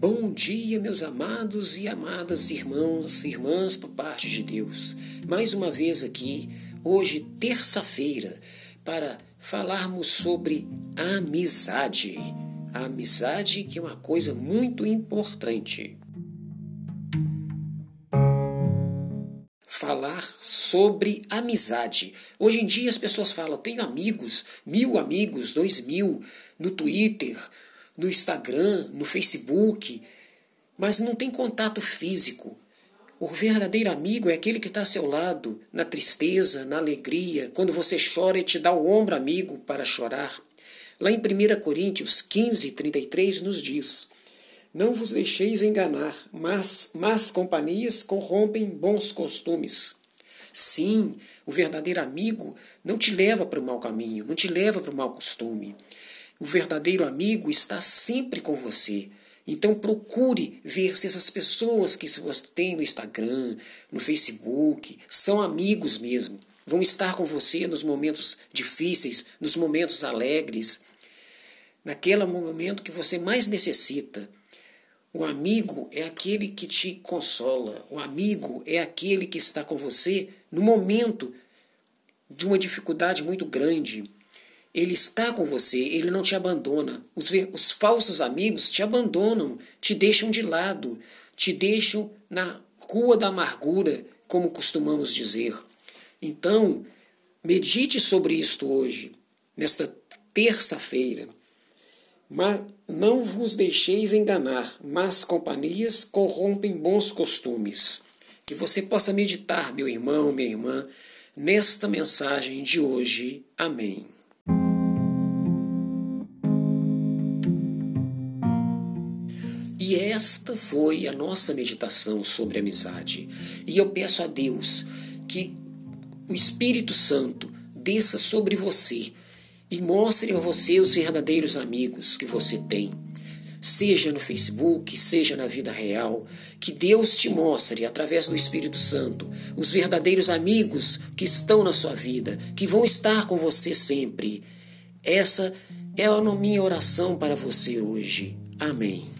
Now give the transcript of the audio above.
Bom dia, meus amados e amadas irmãos e irmãs por parte de Deus. Mais uma vez aqui, hoje, terça-feira, para falarmos sobre amizade. A amizade que é uma coisa muito importante. Falar sobre amizade. Hoje em dia as pessoas falam, tenho amigos, mil amigos, dois mil, no Twitter, no Instagram, no Facebook, mas não tem contato físico. O verdadeiro amigo é aquele que está ao seu lado, na tristeza, na alegria, quando você chora e te dá o ombro amigo para chorar. Lá em 1 Coríntios 15, 33 nos diz: Não vos deixeis enganar, mas más companhias corrompem bons costumes. Sim, o verdadeiro amigo não te leva para o mau caminho, não te leva para o mau costume. O verdadeiro amigo está sempre com você. Então procure ver se essas pessoas que você tem no Instagram, no Facebook, são amigos mesmo. Vão estar com você nos momentos difíceis, nos momentos alegres, naquele momento que você mais necessita. O amigo é aquele que te consola. O amigo é aquele que está com você no momento de uma dificuldade muito grande. Ele está com você, ele não te abandona. Os, os falsos amigos te abandonam, te deixam de lado, te deixam na rua da amargura, como costumamos dizer. Então, medite sobre isto hoje, nesta terça-feira. Mas não vos deixeis enganar, mas companhias corrompem bons costumes. Que você possa meditar, meu irmão, minha irmã, nesta mensagem de hoje. Amém. E esta foi a nossa meditação sobre amizade. E eu peço a Deus que o Espírito Santo desça sobre você e mostre a você os verdadeiros amigos que você tem. Seja no Facebook, seja na vida real, que Deus te mostre, através do Espírito Santo, os verdadeiros amigos que estão na sua vida, que vão estar com você sempre. Essa é a minha oração para você hoje. Amém.